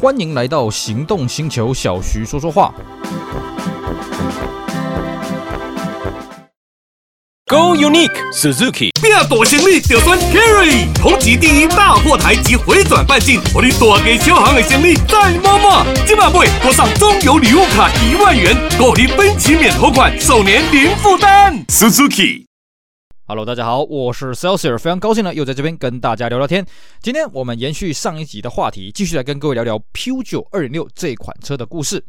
欢迎来到行动星球，小徐说说话。Go Unique Suzuki，变大行李就选 Carry，同级第一大货台及回转半径，我的大给小行的行李再摸摸。今晚会多上中油礼物卡一万元，购你分期免头款，首年零负担。Suzuki。Hello，大家好，我是 Celsius，非常高兴呢，又在这边跟大家聊聊天。今天我们延续上一集的话题，继续来跟各位聊聊 Peugeot 2.6这款车的故事。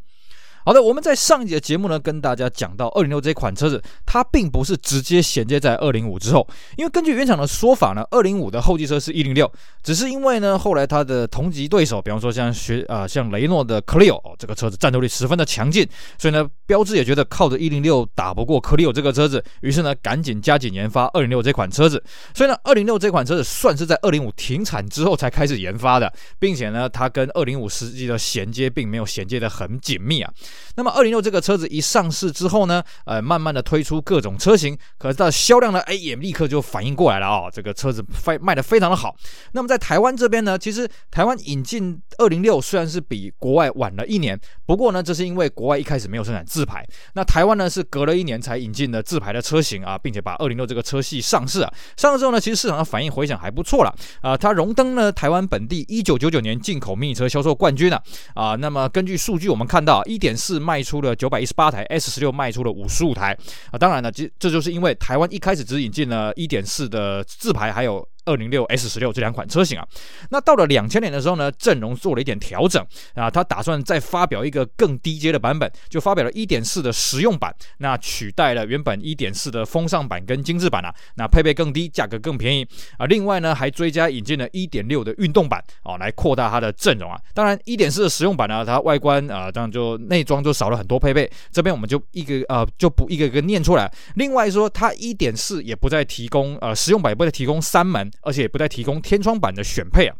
好的，我们在上一节节目呢，跟大家讲到二零六这款车子，它并不是直接衔接在二零五之后，因为根据原厂的说法呢，二零五的后继车是一零六，只是因为呢，后来它的同级对手，比方说像学啊、像雷诺的 Clio，这个车子战斗力十分的强劲，所以呢，标致也觉得靠着一零六打不过 Clio 这个车子，于是呢，赶紧加紧研发二零六这款车子，所以呢，二零六这款车子算是在二零五停产之后才开始研发的，并且呢，它跟二零五实际的衔接并没有衔接的很紧密啊。那么二零六这个车子一上市之后呢，呃，慢慢的推出各种车型，可是它的销量呢，哎，也立刻就反应过来了啊、这个车子非卖的非常的好。那么在台湾这边呢，其实台湾引进二零六虽然是比国外晚了一年，不过呢，这是因为国外一开始没有生产自排，那台湾呢是隔了一年才引进的自排的车型啊，并且把二零六这个车系上市啊，上市之后呢，其实市场的反应回响还不错了啊，它荣登了台湾本地一九九九年进口迷你车销售冠军啊。啊，那么根据数据我们看到一点是卖。出了九百一十八台，S 十六卖出了五十五台啊！当然了，这这就是因为台湾一开始只引进了一点四的自排，还有。二零六 S 十六这两款车型啊，那到了两千年的时候呢，阵容做了一点调整啊，他打算再发表一个更低阶的版本，就发表了一点四的实用版，那取代了原本一点四的风尚版跟精致版啊，那配备更低，价格更便宜啊。另外呢，还追加引进了一点六的运动版啊，来扩大它的阵容啊。当然，一点四的实用版呢，它外观啊，当然就内装就少了很多配备，这边我们就一个呃就不一个一个念出来。另外说，它一点四也不再提供呃实用版也不再提供三门。而且不再提供天窗版的选配啊。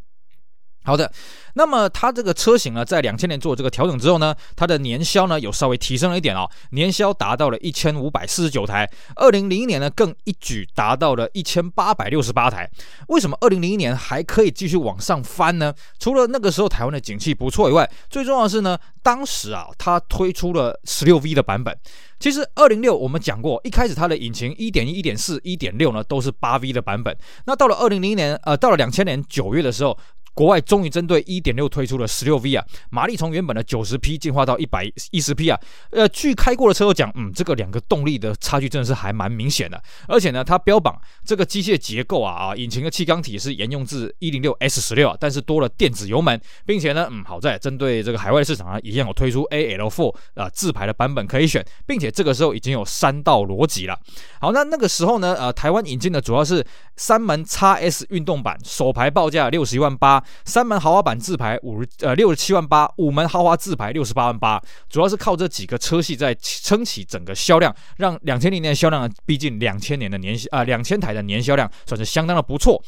好的，那么它这个车型呢，在两千年做这个调整之后呢，它的年销呢有稍微提升了一点哦，年销达到了一千五百四十九台。二零零一年呢，更一举达到了一千八百六十八台。为什么二零零一年还可以继续往上翻呢？除了那个时候台湾的景气不错以外，最重要的是呢，当时啊，它推出了十六 V 的版本。其实二零六我们讲过，一开始它的引擎一点一、一点四、一点六呢都是八 V 的版本。那到了二零零一年，呃，到了两千年九月的时候。国外终于针对1.6推出了 16V 啊，马力从原本的90匹进化到110匹啊。呃，据开过的车友讲，嗯，这个两个动力的差距真的是还蛮明显的。而且呢，它标榜这个机械结构啊啊，引擎的气缸体是沿用自 106S16 啊，但是多了电子油门，并且呢，嗯，好在针对这个海外市场啊，一样有推出 AL4 啊自排的版本可以选，并且这个时候已经有三道逻辑了。好，那那个时候呢，呃，台湾引进的主要是三门 XS 运动版，首排报价六十一万八。三门豪华版自排五十呃六十七万八，五门豪华自排六十八万八，主要是靠这几个车系在撑起整个销量，让两千零年的销量逼近两千年的年啊两千台的年销量，算是相当的不错。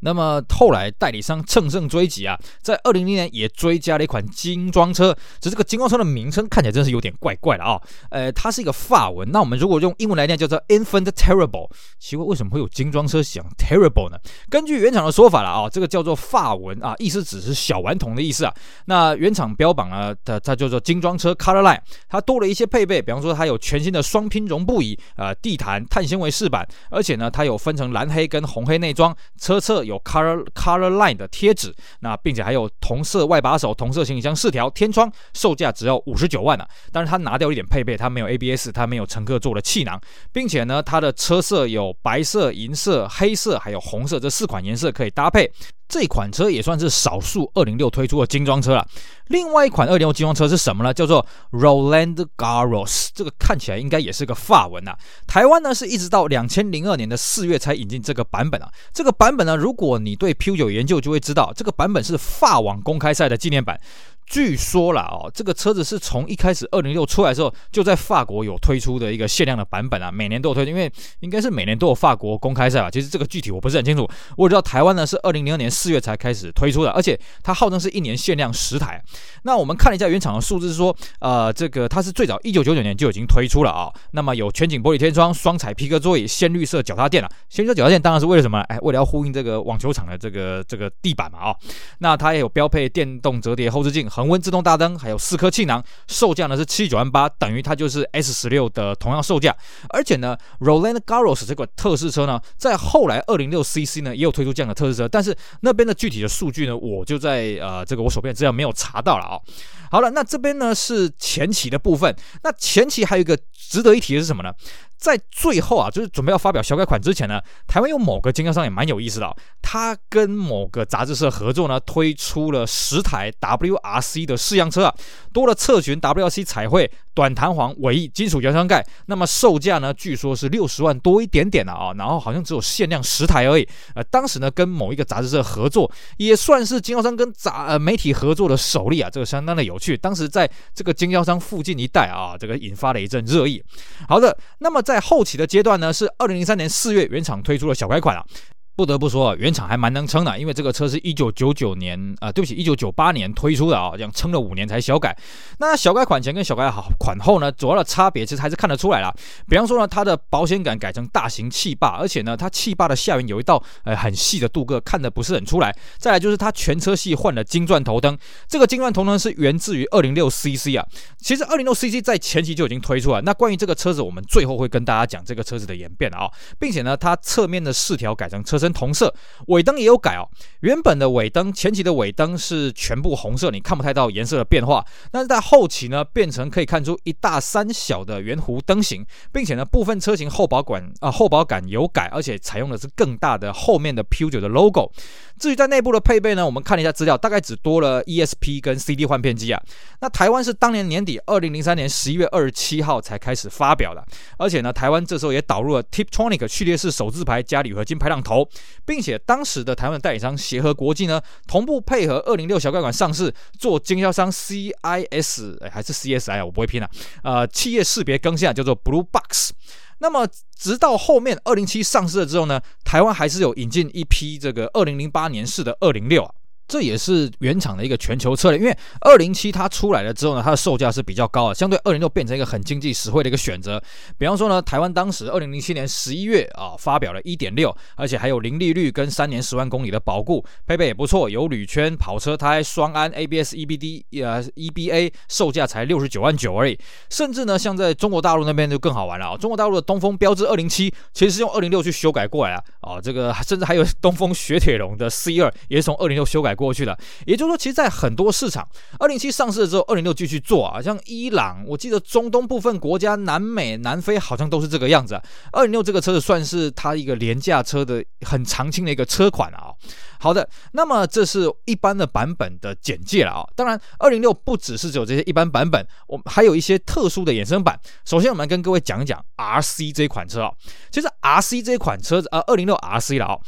那么后来代理商乘胜追击啊，在二零零年也追加了一款精装车，只是这个精装车的名称看起来真是有点怪怪的啊。呃，它是一个法文，那我们如果用英文来念叫做 Infant Terrible，奇怪为什么会有精装车想 Terrible 呢？根据原厂的说法了啊，这个叫做法文啊，意思只是小顽童的意思啊。那原厂标榜啊，它它叫做精装车 Colorline，它多了一些配备，比方说它有全新的双拼绒布椅，呃，地毯碳纤维饰板，而且呢，它有分成蓝黑跟红黑内装，车侧。有 Color Color Line 的贴纸，那并且还有同色外把手、同色行李箱四条、天窗，售价只要五十九万呢、啊。但是它拿掉一点配备，它没有 ABS，它没有乘客座的气囊，并且呢，它的车色有白色、银色、黑色，还有红色这四款颜色可以搭配。这款车也算是少数二零六推出的精装车了。另外一款二零六精装车是什么呢？叫做 Roland Garros，这个看起来应该也是个法文呐、啊。台湾呢是一直到两千零二年的四月才引进这个版本啊。这个版本呢，如果你对 PUGO 研究，就会知道这个版本是法网公开赛的纪念版。据说啦哦，这个车子是从一开始二零六出来的时候就在法国有推出的一个限量的版本啊，每年都有推，因为应该是每年都有法国公开赛吧。其实这个具体我不是很清楚，我知道台湾呢是二零零二年四月才开始推出的，而且它号称是一年限量十台。那我们看了一下原厂的数字，是说呃这个它是最早一九九九年就已经推出了啊。那么有全景玻璃天窗、双彩皮革座椅、鲜绿色脚踏垫啊。鲜绿色脚踏垫当然是为了什么？哎，为了要呼应这个网球场的这个这个地板嘛啊。那它也有标配电动折叠后视镜。恒温自动大灯，还有四颗气囊，售价呢是七九万八，等于它就是 S 十六的同样售价。而且呢，Roland Garros 这款特试车呢，在后来二零六 CC 呢也有推出这样的特试车，但是那边的具体的数据呢，我就在呃这个我手边资料没有查到了啊。好了，那这边呢是前期的部分，那前期还有一个值得一提的是什么呢？在最后啊，就是准备要发表小改款之前呢，台湾有某个经销商也蛮有意思的，他跟某个杂志社合作呢，推出了十台 WRC 的试样车啊，多了侧裙 WRC 彩绘、短弹簧尾翼、金属原装盖，那么售价呢，据说是六十万多一点点的啊，然后好像只有限量十台而已。呃，当时呢，跟某一个杂志社合作，也算是经销商跟杂呃媒体合作的首例啊，这个相当的有趣。当时在这个经销商附近一带啊，这个引发了一阵热议。好的，那么。在后期的阶段呢，是二零零三年四月原厂推出了小改款啊。不得不说啊，原厂还蛮能撑的，因为这个车是一九九九年啊、对不起，一九九八年推出的啊，这样撑了五年才小改。那小改款前跟小改好款后呢，主要的差别其实还是看得出来了。比方说呢，它的保险杆改成大型气坝，而且呢，它气坝的下缘有一道呃很细的镀铬，看得不是很出来。再来就是它全车系换了金钻头灯，这个金钻头灯是源自于二零六 CC 啊。其实二零六 CC 在前期就已经推出了。那关于这个车子，我们最后会跟大家讲这个车子的演变啊，并且呢，它侧面的饰条改成车身同色，尾灯也有改哦。原本的尾灯，前期的尾灯是全部红色，你看不太到颜色的变化。但是在后期呢，变成可以看出一大三小的圆弧灯型，并且呢，部分车型后保管啊后保杆有改，而且采用的是更大的后面的 Peugeot 的 logo。至于在内部的配备呢，我们看了一下资料，大概只多了 ESP 跟 CD 换片机啊。那台湾是当年年底，二零零三年十一月二十七号才开始发表的，而且呢，台湾这时候也导入了 Tiptronic 序列式手自排加铝合金排挡头，并且当时的台湾代理商协和国际呢，同步配合二零六小改款上市，做经销商 CIS 哎还是 CSI 啊，我不会拼了，呃，企业识别更新啊，叫做 Blue Box。那么直到后面二零七上市了之后呢，台湾还是有引进一批这个二零零八年式的二零六啊。这也是原厂的一个全球策略，因为二零七它出来了之后呢，它的售价是比较高的，相对二零六变成一个很经济实惠的一个选择。比方说呢，台湾当时二零零七年十一月啊发表了一点六，而且还有零利率跟三年十万公里的保固，配备也不错，有铝圈、跑车胎、双安、ABS、EBD 呃 EBA，售价才六十九万九而已。甚至呢，像在中国大陆那边就更好玩了啊，中国大陆的东风标致二零七其实是用二零六去修改过来啊，啊这个甚至还有东风雪铁龙的 C 二也是从二零六修改。过去了，也就是说，其实，在很多市场，二零七上市了之后，二零六继续做啊，像伊朗，我记得中东部分国家、南美、南非好像都是这个样子。二零六这个车子算是它一个廉价车的很常青的一个车款啊。好的，那么这是一般的版本的简介了啊。当然，二零六不只是只有这些一般版本，我们还有一些特殊的衍生版。首先，我们跟各位讲一讲 RC 这款车啊。其实 RC 这款车子啊，二零六 RC 了啊。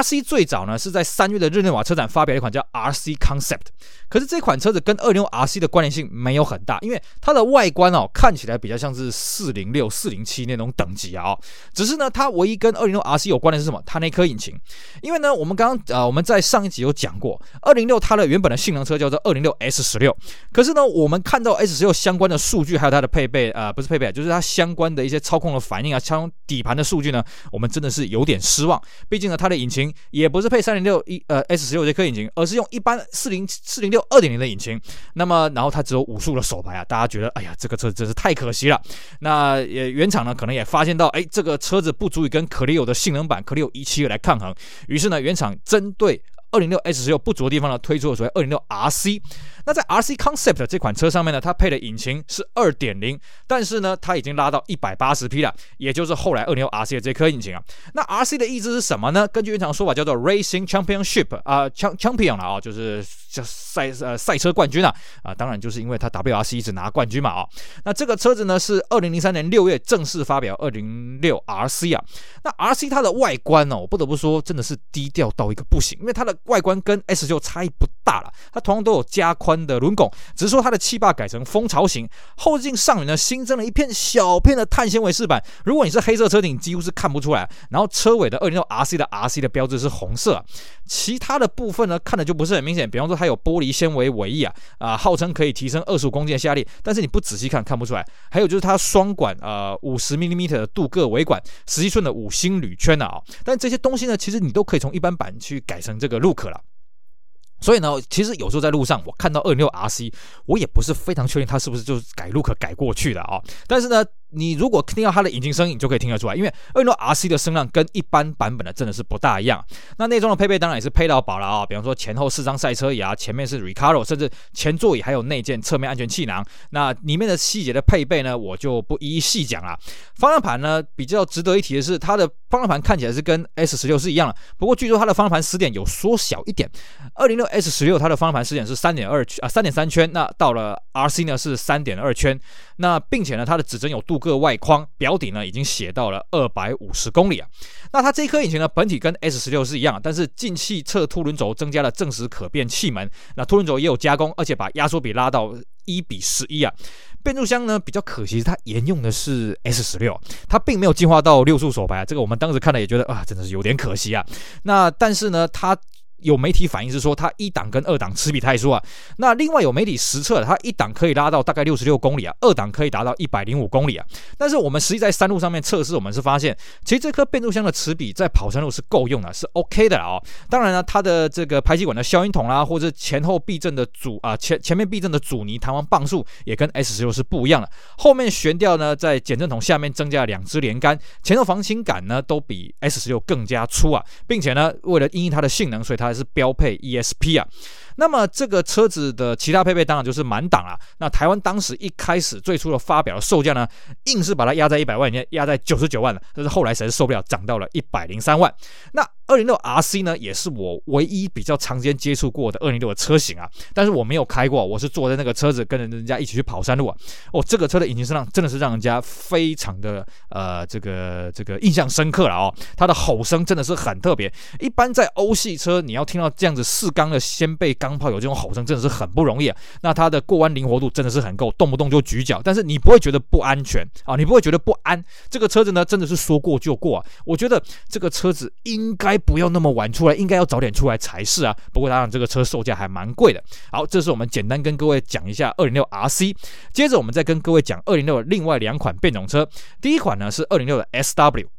RC 最早呢是在三月的日内瓦车展发表一款叫 RC Concept，可是这款车子跟二零六 RC 的关联性没有很大，因为它的外观哦看起来比较像是四零六、四零七那种等级啊。只是呢，它唯一跟二零六 RC 有关的是什么？它那颗引擎。因为呢，我们刚刚啊我们。我们在上一集有讲过，二零六它的原本的性能车叫做二零六 S 十六，可是呢，我们看到 S 十六相关的数据，还有它的配备，呃，不是配备，就是它相关的一些操控的反应啊，像底盘的数据呢，我们真的是有点失望。毕竟呢，它的引擎也不是配三零六一呃 S 十六这颗引擎，而是用一般四零四零六二点零的引擎。那么，然后它只有五速的手排啊，大家觉得，哎呀，这个车真是太可惜了。那也原厂呢，可能也发现到，哎，这个车子不足以跟可利欧的性能版可利欧一七来抗衡，于是呢，原厂针对对二零六 S 十六不足的地方呢，推出了所谓二零六 RC。那在 RC Concept 这款车上面呢，它配的引擎是二点零，但是呢，它已经拉到一百八十匹了，也就是后来二零六 RC 的这颗引擎啊。那 RC 的意思是什么呢？根据原厂说法叫做 Racing Championship 啊、，Champion 了啊，就是叫赛呃赛车冠军啊啊，当然就是因为它 WRC 一直拿冠军嘛啊。那这个车子呢是二零零三年六月正式发表二零六 RC 啊。那 RC 它的外观呢、哦，我不得不说真的是低调到一个不行，因为它的外观跟 S 六差异不大了，它同样都有加宽的轮拱，只是说它的气坝改成蜂巢型，后视镜上缘呢新增了一片小片的碳纤维饰板。如果你是黑色车顶，几乎是看不出来。然后车尾的二零六 RC 的 RC 的标志是红色，其他的部分呢看的就不是很明显。比方说它有玻璃纤维尾翼啊，啊，号称可以提升二十五公斤的下力，但是你不仔细看看不出来。还有就是它双管呃五十 mm 的镀铬尾管，十七寸的五星铝圈的啊，但这些东西呢，其实你都可以从一般版去改成这个 look 了。所以呢，其实有时候在路上我看到二六 RC，我也不是非常确定它是不是就是改 look 改过去的啊、但是呢。你如果听到它的引擎声音，你就可以听得出来，因为二零六 RC 的声浪跟一般版本的真的是不大一样。那内装的配备当然也是配到饱了啊，比方说前后四张赛车椅啊，前面是 Recaro，甚至前座椅还有内建侧面安全气囊。那里面的细节的配备呢，我就不一一细讲了。方向盘呢，比较值得一提的是，它的方向盘看起来是跟 S 十六是一样的，不过据说它的方向盘时点有缩小一点。二零六 S 十六它的方向盘时点是三点二啊三点三圈，那到了 RC 呢是三点二圈。那并且呢，它的指针有度个外框。表底呢已经写到了二百五十公里啊，那它这一颗引擎呢本体跟 S 十六是一样，但是进气侧凸轮轴增加了正时可变气门，那凸轮轴也有加工，而且把压缩比拉到一比十一啊。变速箱呢比较可惜，它沿用的是 S 十六，它并没有进化到六速手排啊，这个我们当时看了也觉得啊，真的是有点可惜啊。那但是呢，它。有媒体反映是说，它一档跟二档齿比太疏啊。那另外有媒体实测，它一档可以拉到大概六十六公里啊，二档可以达到一百零五公里啊。但是我们实际在山路上面测试，我们是发现，其实这颗变速箱的齿比在跑山路是够用的，是 OK 的哦。当然呢，它的这个排气管的消音筒啦，或者前后避震的阻啊前前面避震的阻尼弹簧磅数也跟 S 十六是不一样的。后面悬吊呢，在减震筒下面增加了两支连杆，前后防倾杆呢都比 S 十六更加粗啊，并且呢，为了因应它的性能，所以它。还是标配 ESP 啊，那么这个车子的其他配备当然就是满档了。那台湾当时一开始最初的发表的售价呢，硬是把它压在一百万以内，压在九十九万了。但是后来实在是受不了，涨到了一百零三万。那二零六 RC 呢，也是我唯一比较长时间接触过的二零六的车型啊，但是我没有开过，我是坐在那个车子跟着人家一起去跑山路啊。哦，这个车的引擎声浪真的是让人家非常的呃这个这个印象深刻了哦，它的吼声真的是很特别。一般在欧系车，你要听到这样子四缸的掀背钢炮有这种吼声，真的是很不容易啊。那它的过弯灵活度真的是很够，动不动就举脚，但是你不会觉得不安全啊，你不会觉得不安。这个车子呢，真的是说过就过啊。我觉得这个车子应该。不要那么晚出来，应该要早点出来才是啊。不过当然，这个车售价还蛮贵的。好，这是我们简单跟各位讲一下二零六 RC。接着我们再跟各位讲二零六的另外两款变种车。第一款呢是二零六的 SW。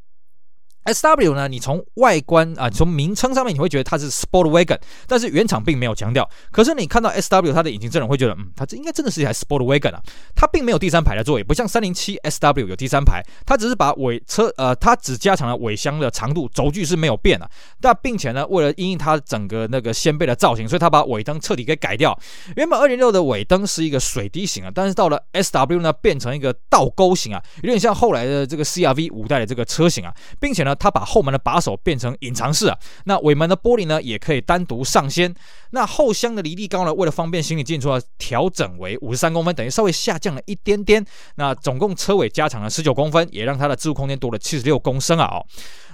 S W 呢？你从外观啊，从名称上面你会觉得它是 Sport Wagon，但是原厂并没有强调。可是你看到 S W 它的引擎阵容，会觉得，嗯，它这应该真的是一台 Sport Wagon 啊。它并没有第三排的座椅，不像三零七 S W 有第三排，它只是把尾车呃，它只加长了尾箱的长度，轴距是没有变的。但并且呢，为了因应它整个那个掀背的造型，所以它把尾灯彻底给改掉。原本二零六的尾灯是一个水滴型啊，但是到了 S W 呢，变成一个倒钩型啊，有点像后来的这个 C R V 五代的这个车型啊，并且呢。它把后门的把手变成隐藏式啊，那尾门的玻璃呢也可以单独上掀。那后箱的离地高呢，为了方便行李进出啊，调整为五十三公分，等于稍微下降了一点点。那总共车尾加长了十九公分，也让它的置物空间多了七十六公升啊哦。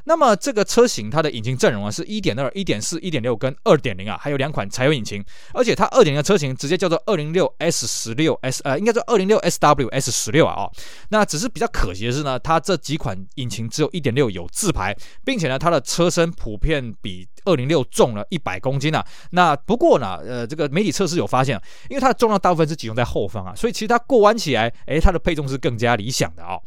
那么这个车型它的引擎阵容啊是一点二、一点、四、一、点六跟二点零啊，还有两款柴油引擎，而且它二点零的车型直接叫做二零六 S 十六 S，呃，应该叫二零六 SWS 十六啊。哦那只是比较可惜的是呢，它这几款引擎只有一点六有自排，并且呢，它的车身普遍比206重了一百公斤啊。那不过呢，呃，这个媒体测试有发现，因为它的重量大部分是集中在后方啊，所以其实它过弯起来，诶，它的配重是更加理想的啊。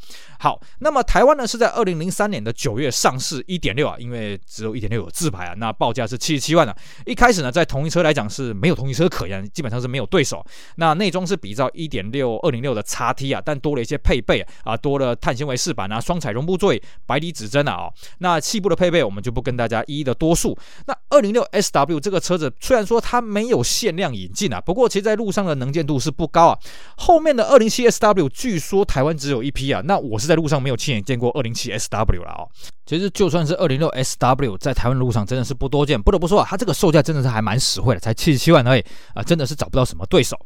好，那么台湾呢是在2003年的九月上市。一点六啊，因为只有一点六有自排啊，那报价是七十七万啊。一开始呢，在同一车来讲是没有同一车可言，基本上是没有对手。那内装是比照一点六二零六的 XT 啊，但多了一些配备啊，多了碳纤维饰板啊，双彩绒布座椅，白底指针啊。哦，那气部的配备我们就不跟大家一一的多述。那二零六 SW 这个车子虽然说它没有限量引进啊，不过其实在路上的能见度是不高啊。后面的二零七 SW 据说台湾只有一批啊，那我是在路上没有亲眼见过二零七 SW 了哦。其实就算是二零六 SW 在台湾路上真的是不多见，不得不说啊，它这个售价真的是还蛮实惠的，才七十七万而已啊，真的是找不到什么对手。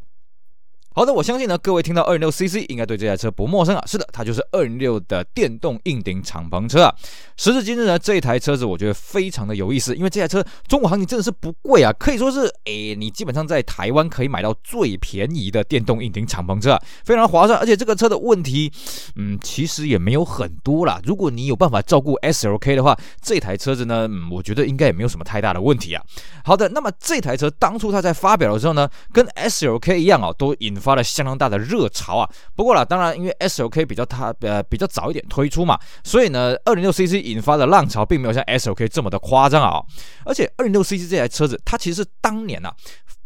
好的，我相信呢，各位听到二零六 CC 应该对这台车不陌生啊。是的，它就是二零六的电动硬顶敞篷车啊。时至今日呢，这台车子我觉得非常的有意思，因为这台车中国行情真的是不贵啊，可以说是诶，你基本上在台湾可以买到最便宜的电动硬顶敞篷车啊，非常划算。而且这个车的问题，嗯，其实也没有很多啦。如果你有办法照顾 SLK 的话，这台车子呢，嗯，我觉得应该也没有什么太大的问题啊。好的，那么这台车当初它在发表的时候呢，跟 SLK 一样啊，都引发了相当大的热潮啊。不过啦，当然因为 S O K 比较它呃比较早一点推出嘛，所以呢二零六 C C 引发的浪潮并没有像 S O K 这么的夸张啊。而且二零六 C C 这台车子，它其实当年啊。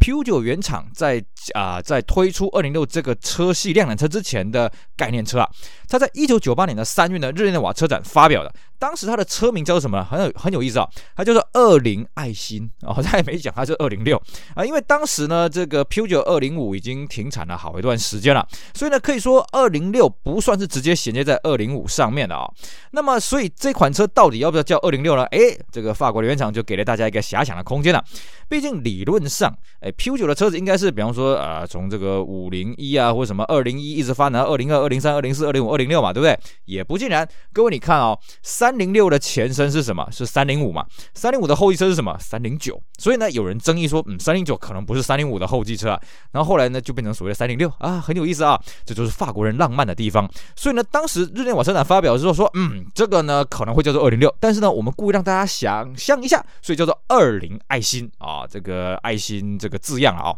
Piu 9原厂在啊、在推出二零六这个车系量产车之前的概念车啊，它在一九九八年的三月呢，日内瓦车展发表的。当时它的车名叫做什么呢？很有很有意思啊，它叫做二零爱心哦，他也没讲它是二零六啊，因为当时呢这个 Peugeot 二零五已经停产了好一段时间了，所以呢可以说二零六不算是直接衔接在二零五上面的啊、那么所以这款车到底要不要叫二零六呢？哎，这个法国的原厂就给了大家一个遐想的空间了。毕竟理论上，诶，Peugeot 的车子应该是比方说啊、呃，从这个五零一啊或者什么二零一一直发展到二零二、二零三、二零四、二零五、二零六嘛，对不对？也不尽然。各位你看哦，三。零六的前身是什么？是三零五嘛？三零五的后继车是什么？三零九。所以呢，有人争议说，嗯，三零九可能不是三零五的后继车啊。然后后来呢，就变成所谓的三零六啊，很有意思啊。这就是法国人浪漫的地方。所以呢，当时日内瓦车展发表的时候说，嗯，这个呢可能会叫做二零六，但是呢，我们故意让大家想象一下，所以叫做二零爱心啊，这个爱心这个字样啊。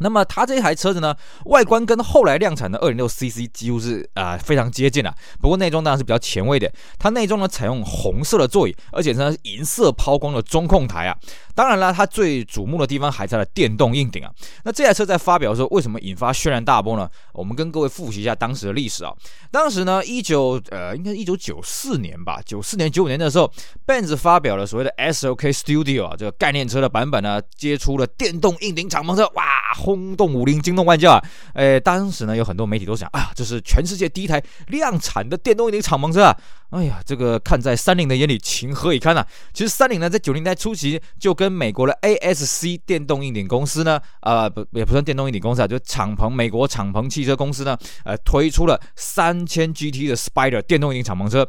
那么它这台车子呢，外观跟后来量产的 206cc 几乎是啊、非常接近了。不过内装当然是比较前卫的，它内装呢采用红色的座椅，而且呢银色抛光的中控台啊。当然了，它最瞩目的地方还在了电动硬顶啊。那这台车在发表的时候，为什么引发轩然大波呢？我们跟各位复习一下当时的历史啊。当时呢，一九呃，应该是一九九四年吧，九四年九五年的时候，Benz 发表了所谓的 SOK Studio 啊，这个概念车的版本呢，接出了电动硬顶敞篷车，哇，轰动武林，惊动万教啊。诶，当时呢，有很多媒体都想啊，这是全世界第一台量产的电动硬顶敞篷车啊。哎呀，这个看在三菱的眼里，情何以堪啊！其实三菱呢，在九零年代初期就跟美国的 ASC 电动硬顶公司呢，呃，不，也不算电动硬顶公司啊，就敞篷美国敞篷汽车公司呢，呃，推出了三千 GT 的 Spider 电动硬顶敞篷车。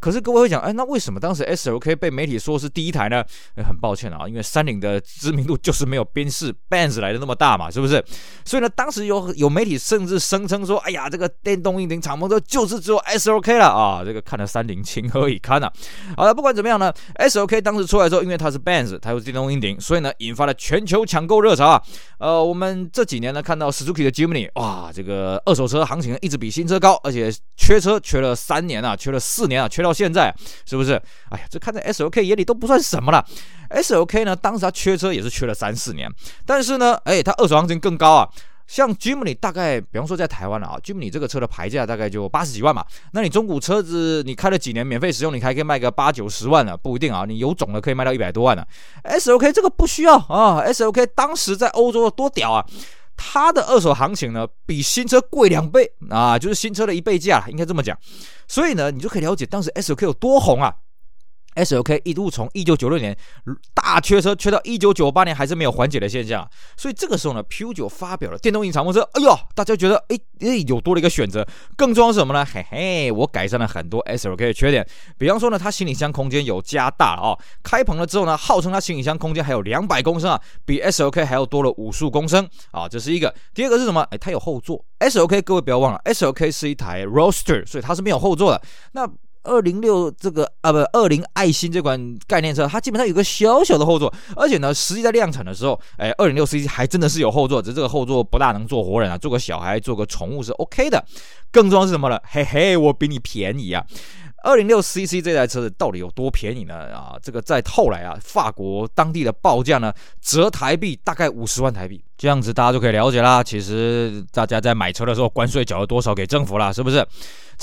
可是各位会讲，哎，那为什么当时 SLK 被媒体说是第一台呢？哎，很抱歉啊，因为三菱的知名度就是没有宾士 Benz 来的那么大嘛，是不是？所以呢，当时有有媒体甚至声称说，哎呀，这个电动硬顶敞篷车就是只有 SLK 了啊！这个看了三菱情何以堪啊！好了，不管怎么样呢，SLK 当时出来之后，因为它是 Benz，它有电动硬顶，所以呢，引发了全球抢购热潮啊。呃，我们这几年呢，看到 Suzuki 的 Jimny，哇，这个二手车行情一直比新车高，而且缺车缺了三年啊，缺了四年啊，缺。到现在是不是？哎呀，这看在 S O K 眼里都不算什么了。S O K 呢，当时他缺车也是缺了三四年，但是呢，哎，它二手行情更高啊。像 Jimny 大概，比方说在台湾了啊，Jimny 这个车的牌价大概就八十几万嘛。那你中古车子你开了几年免费使用，你还可以卖个八九十万呢，不一定啊。你有种的可以卖到一百多万呢。S O K 这个不需要啊 S O K 当时在欧洲多屌啊！它的二手行情呢，比新车贵两倍啊，就是新车的一倍价，应该这么讲。所以呢，你就可以了解当时 SLK 有多红啊。S O K 一度从一九九六年大缺车，缺到一九九八年还是没有缓解的现象，所以这个时候呢，P U 九发表了电动硬敞篷车，哎呦，大家觉得哎哎有多了一个选择，更重要是什么呢？嘿嘿，我改善了很多 SLK 的缺点，比方说呢，它行李箱空间有加大啊、哦，开篷了之后呢，号称它行李箱空间还有两百公升啊，比 SLK 还要多了五十五公升啊，这是一个。第二个是什么？哎，它有后座，SLK 各位不要忘了，SLK 是一台 roaster，所以它是没有后座的。那二零六这个啊不，二零爱心这款概念车，它基本上有个小小的后座，而且呢，实际在量产的时候，哎，二零六 cc 还真的是有后座，只是这个后座不大能坐活人啊，坐个小孩，坐个宠物是 OK 的。更重要是什么呢？嘿嘿，我比你便宜啊！二零六 cc 这台车子到底有多便宜呢？啊，这个在后来啊，法国当地的报价呢，折台币大概五十万台币，这样子大家就可以了解啦。其实大家在买车的时候，关税缴了多少给政府啦，是不是？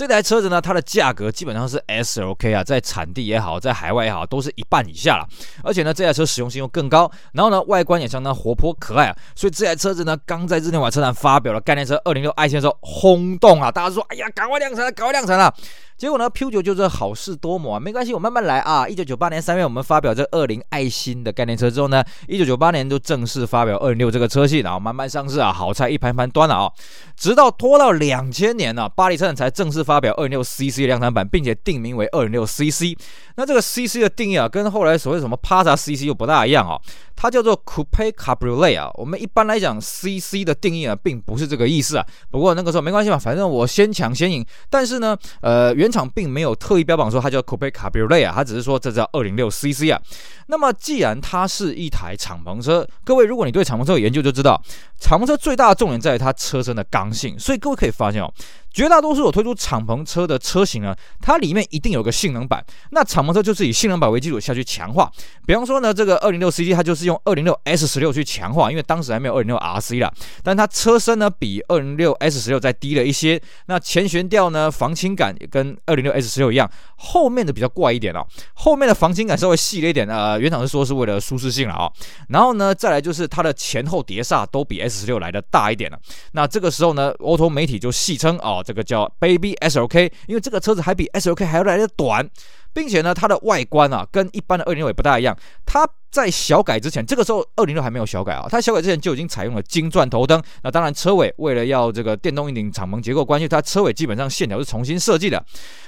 这台车子呢，它的价格基本上是 SLK 啊，在产地也好，在海外也好，都是一半以下了。而且呢，这台车实用性又更高，然后呢，外观也相当活泼可爱啊。所以这台车子呢，刚在日内瓦车展发表了概念车二零六爱心的时候，轰动啊！大家说，哎呀，赶快量产了，赶快量产了。结果呢，Q 九就是好事多磨啊，没关系，我慢慢来啊。一九九八年三月，我们发表这二零爱心的概念车之后呢，一九九八年就正式发表二零六这个车系，然后慢慢上市啊，好菜一盘盘端了啊。直到拖到两千年呢，巴黎车展才正式发发表二零六 CC 的量产版，并且定名为二零六 CC。那这个 CC 的定义啊，跟后来所谓什么 Pazza CC 又不大一样啊。它叫做 Coupe Cabriolet 啊。我们一般来讲，CC 的定义啊，并不是这个意思啊。不过那个时候没关系嘛，反正我先抢先赢。但是呢，呃，原厂并没有特意标榜说它叫 Coupe Cabriolet 啊，它只是说这叫二零六 CC 啊。那么既然它是一台敞篷车，各位如果你对敞篷车有研究，就知道敞篷车最大的重点在于它车身的刚性。所以各位可以发现哦。绝大多数有推出敞篷车的车型呢，它里面一定有个性能版。那敞篷车就是以性能版为基础下去强化。比方说呢，这个二零六 CC 它就是用二零六 S 十六去强化，因为当时还没有二零六 RC 啦。但它车身呢比二零六 S 十六再低了一些。那前悬吊呢防倾杆也跟二零六 S 十六一样，后面的比较怪一点哦。后面的防倾杆稍微细了一点，呃，原厂是说是为了舒适性了啊、哦。然后呢，再来就是它的前后碟刹都比 S 十六来的大一点了。那这个时候呢，欧洲媒体就戏称哦。这个叫 Baby S O K，因为这个车子还比 S O K 还要来的短，并且呢，它的外观啊跟一般的二零六也不大一样。它在小改之前，这个时候二零六还没有小改啊，它小改之前就已经采用了金钻头灯。那当然，车尾为了要这个电动硬顶敞篷结构关系，它车尾基本上线条是重新设计的。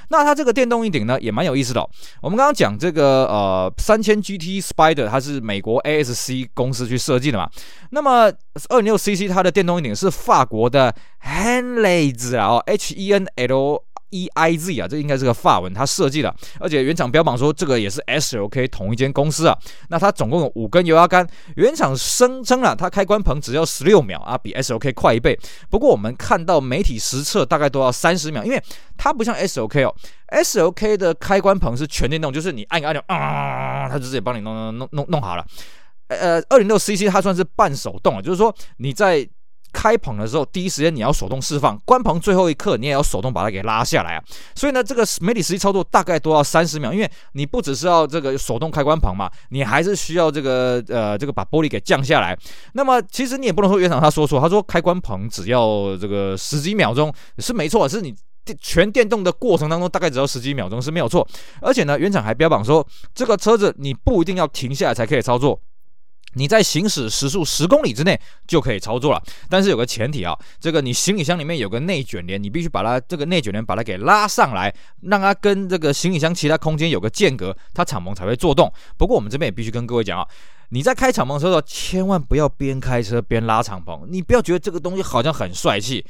那它这个电动硬顶呢，也蛮有意思的哦。我们刚刚讲这个呃三千 GT Spider，它是美国 ASC 公司去设计的嘛。那么二零六 CC 它的电动硬顶是法国的 Henlez 啊，H E N L E I Z 啊，这应该是个法文，它设计的。而且原厂标榜说这个也是 SLK 同一间公司啊。那它总共有五根油压杆，原厂声称了它开关棚只要十六秒啊，比 SLK 快一倍。不过我们看到媒体实测大概都要三十秒，因为它不像 SLK 哦，SLK 的开关棚是全电动，就是你按个按钮啊，它就直接帮你弄弄弄弄好了。呃，二零六 CC 它算是半手动啊，就是说你在开棚的时候，第一时间你要手动释放，关棚最后一刻你也要手动把它给拉下来啊。所以呢，这个媒体实际操作大概都要三十秒，因为你不只是要这个手动开关棚嘛，你还是需要这个呃这个把玻璃给降下来。那么其实你也不能说原厂他说错，他说开关棚只要这个十几秒钟是没错，是你全电动的过程当中大概只要十几秒钟是没有错。而且呢，原厂还标榜说这个车子你不一定要停下来才可以操作。你在行驶时速十公里之内就可以操作了，但是有个前提啊，这个你行李箱里面有个内卷帘，你必须把它这个内卷帘把它给拉上来，让它跟这个行李箱其他空间有个间隔，它敞篷才会做动。不过我们这边也必须跟各位讲啊，你在开敞篷车的时候，千万不要边开车边拉敞篷，你不要觉得这个东西好像很帅气。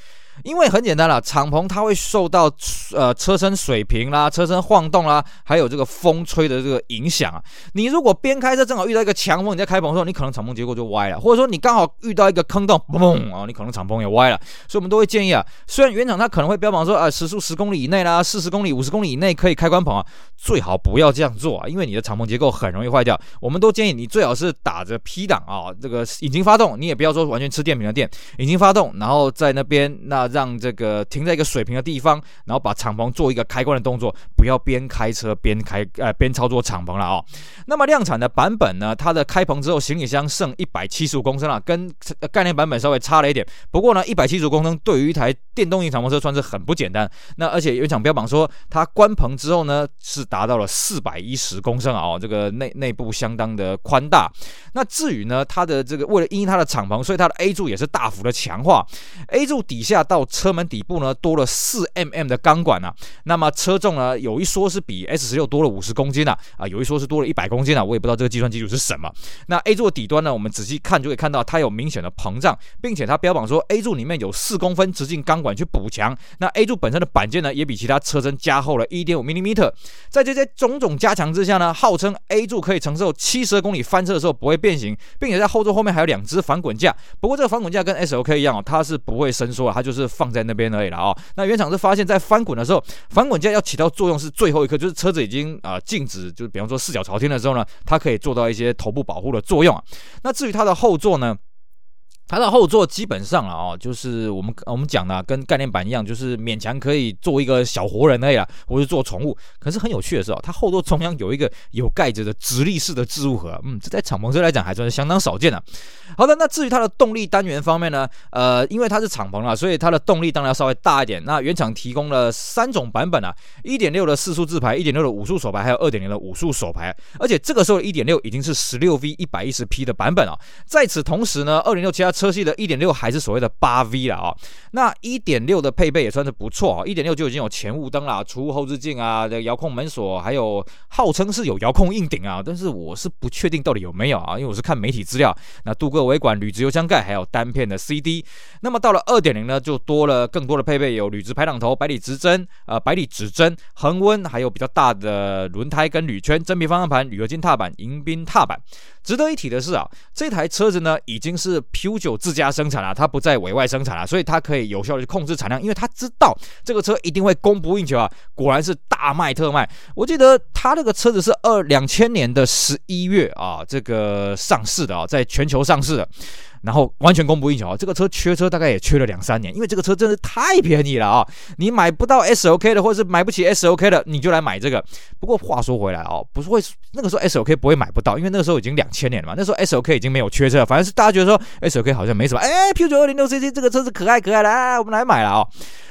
因为很简单啦，敞篷它会受到呃车身水平啦、车身晃动啦，还有这个风吹的这个影响啊。你如果边开车正好遇到一个强风，你在开棚的时候，你可能敞篷结构就歪了，或者说你刚好遇到一个坑洞，嘣啊，你可能敞篷也歪了。所以我们都会建议啊，虽然原厂它可能会标榜说啊时速十公里以内啦、四十公里、五十公里以内可以开关棚啊，最好不要这样做啊，因为你的敞篷结构很容易坏掉。我们都建议你最好是打着 P 档啊，这个引擎发动，你也不要说完全吃电瓶的电，引擎发动，然后在那边那。让这个停在一个水平的地方，然后把敞篷做一个开关的动作，不要边开车边开呃边操作敞篷了哦。那么量产的版本呢，它的开棚之后行李箱剩一百七十五公升了，跟概念版本稍微差了一点。不过呢，一百七十五公升对于一台电动型敞篷车算是很不简单。那而且原厂标榜说，它关棚之后呢是达到了四百一十公升啊，哦，这个内内部相当的宽大。那至于呢，它的这个为了因它的敞篷，所以它的 A 柱也是大幅的强化，A 柱底下。到车门底部呢，多了四 mm 的钢管啊，那么车重呢，有一说是比 S 十六多了五十公斤啊，啊，有一说是多了一百公斤啊，我也不知道这个计算基础是什么。那 A 柱的底端呢，我们仔细看就可以看到它有明显的膨胀，并且它标榜说 A 柱里面有四公分直径钢管去补强。那 A 柱本身的板件呢，也比其他车身加厚了一点五 mm。在这些种种加强之下呢，号称 A 柱可以承受七十公里翻车的时候不会变形，并且在后座后面还有两只反滚架。不过这个反滚架跟 SOK 一样哦，它是不会伸缩的，它就是。放在那边而已了哦。那原厂是发现，在翻滚的时候，反滚架要起到作用是最后一刻，就是车子已经啊静止，就是比方说四脚朝天的时候呢，它可以做到一些头部保护的作用啊。那至于它的后座呢？它的后座基本上啊，就是我们我们讲的跟概念版一样，就是勉强可以做一个小活人类啊，或者做宠物。可是很有趣的是哦，它后座中央有一个有盖子的直立式的置物盒，嗯，这在敞篷车来讲还算是相当少见的。好的，那至于它的动力单元方面呢，呃，因为它是敞篷啊，所以它的动力当然要稍微大一点。那原厂提供了三种版本啊，一点六的四速自排，一点六的五速手排，还有二点零的五速手排。而且这个时候的一点六已经是十六 V 一百一十匹的版本啊。在此同时呢，二点六其他车系的一点六还是所谓的八 V 了啊。那一点六的配备也算是不错啊，一点六就已经有前雾灯啦、除雾后视镜啊、的遥控门锁，还有号称是有遥控硬顶啊，但是我是不确定到底有没有啊，因为我是看媒体资料。那镀铬尾管、铝质油箱盖，还有单片的 CD。那么到了二点零呢，就多了更多的配备，有铝质排挡头、百里直针、呃百里指针、恒温，还有比较大的轮胎跟铝圈、真皮方向盘、铝合金踏板、迎宾踏板。值得一提的是啊，这台车子呢已经是 pu 就自家生产了，它不再委外生产了，所以它可以有效的去控制产量，因为它知道这个车一定会供不应求啊。果然是大卖特卖。我记得它那个车子是二两千年的十一月啊，这个上市的啊，在全球上市的。然后完全供不应求啊！这个车缺车大概也缺了两三年，因为这个车真的太便宜了啊！你买不到 SOK 的，或者是买不起 SOK 的，你就来买这个。不过话说回来啊，不是会那个时候 SOK 不会买不到，因为那个时候已经两千年了嘛，那时候 SOK 已经没有缺车，反正是大家觉得说 SOK 好像没什么。哎，P 九二零六 CC 这个车子可爱可爱的，来我们来买了啊！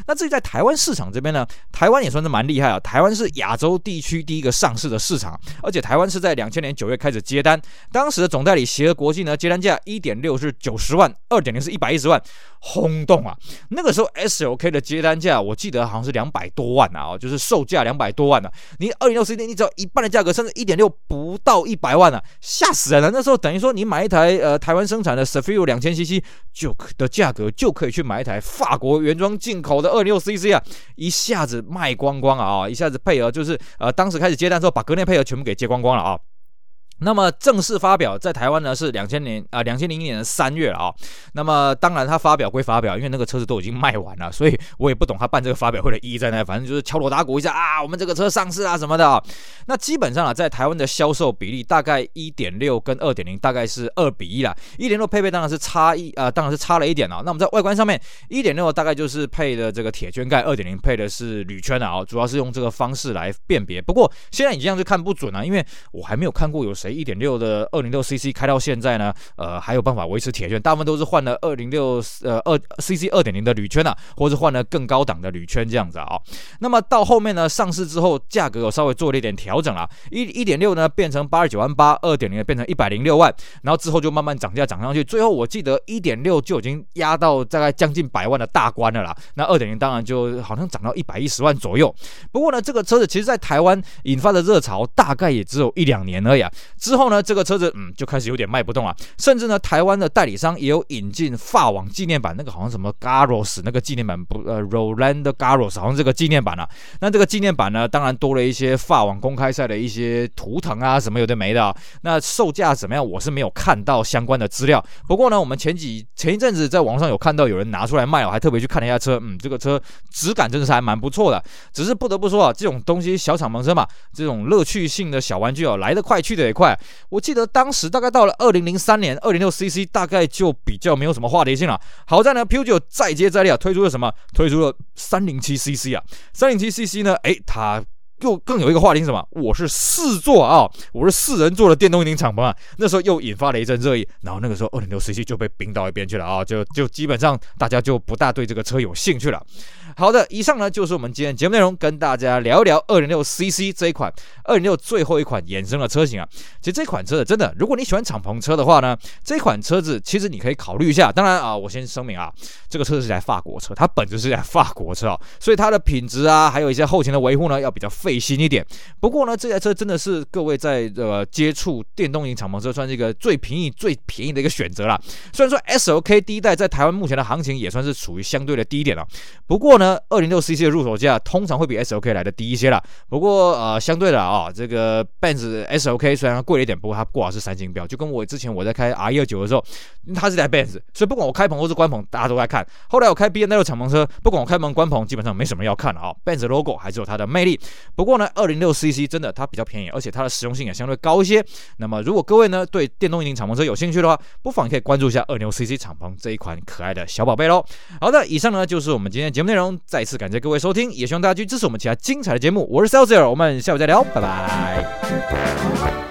那至于在台湾市场这边呢，台湾也算是蛮厉害啊。台湾是亚洲地区第一个上市的市场，而且台湾是在两千年九月开始接单，当时的总代理协和国际呢，接单价一点六是。九十万，二点零是一百一十万，轰动啊！那个时候 SLK 的接单价，我记得好像是两百多万啊，就是售价两百多万啊。你二点六 C D，你只要一半的价格，甚至一点六不到一百万啊，吓死人了！那时候等于说你买一台呃台湾生产的 Cefiro 两千 CC 就的价格，就可以去买一台法国原装进口的二点六 CC 啊，一下子卖光光啊！一下子配额就是呃当时开始接单之后，把国内配额全部给接光光了啊！那么正式发表在台湾呢是两千年啊，两千零一年的三月了啊。那么当然他发表归发表，因为那个车子都已经卖完了，所以我也不懂他办这个发表会的意义在哪。反正就是敲锣打鼓一下啊，我们这个车上市啊什么的啊。那基本上啊，在台湾的销售比例大概一点六跟二点零大概是二比一啦。一点六配备当然是差一啊，当然是差了一点啊。那我们在外观上面，一点六大概就是配的这个铁圈盖，二点零配的是铝圈的啊，主要是用这个方式来辨别。不过现在你这样就看不准啊，因为我还没有看过有谁一点六的二零六 CC 开到现在呢，呃，还有办法维持铁圈，大部分都是换了二零六呃二 CC 二点零的铝圈啊，或者换了更高档的铝圈这样子啊。那么到后面呢，上市之后价格有稍微做了一点调整啦，一一点六呢变成八十九万八，二点零变成一百零六万，然后之后就慢慢涨价涨上去，最后我记得一点六就已经压到大概将近百万的大关了啦。那二点零当然就好像涨到一百一十万左右。不过呢，这个车子其实在台湾引发的热潮大概也只有一两年而已啊。之后呢。这个车子嗯就开始有点卖不动了，甚至呢，台湾的代理商也有引进法网纪念版，那个好像什么 Garros 那个纪念版不呃 Roland Garros 好像这个纪念版啊。那这个纪念版呢，当然多了一些法网公开赛的一些图腾啊什么有的没的啊。那售价怎么样？我是没有看到相关的资料。不过呢，我们前几前一阵子在网上有看到有人拿出来卖，我还特别去看了一下车，嗯，这个车质感真的是还蛮不错的。只是不得不说啊，这种东西小敞篷车嘛，这种乐趣性的小玩具哦，来得快去得也快。我记得当时大概到了二零零三年，二零六 CC 大概就比较没有什么话题性了。好在呢，Pu 九再接再厉啊，推出了什么？推出了三零七 CC 啊，三零七 CC 呢？诶，它又更有一个话题是什么？我是四座啊，我是四人座的电动引擎敞篷啊。那时候又引发了一阵热议，然后那个时候二零六 CC 就被冰到一边去了啊，就就基本上大家就不大对这个车有兴趣了。好的，以上呢就是我们今天节目内容，跟大家聊一聊 2.6cc 这一款2.6最后一款衍生的车型啊。其实这款车子真的，如果你喜欢敞篷车的话呢，这款车子其实你可以考虑一下。当然啊，我先声明啊，这个车子是台法国车，它本质是台法国车啊，所以它的品质啊，还有一些后勤的维护呢，要比较费心一点。不过呢，这台车真的是各位在呃接触电动型敞篷车，算是一个最便宜、最便宜的一个选择了。虽然说 SOK 第一代在台湾目前的行情也算是处于相对的低点了，不过呢。呢，二零六 CC 的入手价通常会比 SOK 来的低一些啦。不过呃，相对的啊，这个 Benz SOK 虽然贵了一点，不过它挂的是三星标，就跟我之前我在开 R 一二九的时候，它是台 Benz，所以不管我开棚或是关棚，大家都在看。后来我开 BMW 敞篷车，不管我开棚关棚，基本上没什么要看的啊。Benz logo 还是有它的魅力。不过呢，二零六 CC 真的它比较便宜，而且它的实用性也相对高一些。那么如果各位呢对电动引擎敞篷车有兴趣的话，不妨可以关注一下二点六 CC 敞篷这一款可爱的小宝贝喽。好的，以上呢就是我们今天的节目内容。再次感谢各位收听，也希望大家去支持我们其他精彩的节目。我是 Celsius，我们下午再聊，拜拜。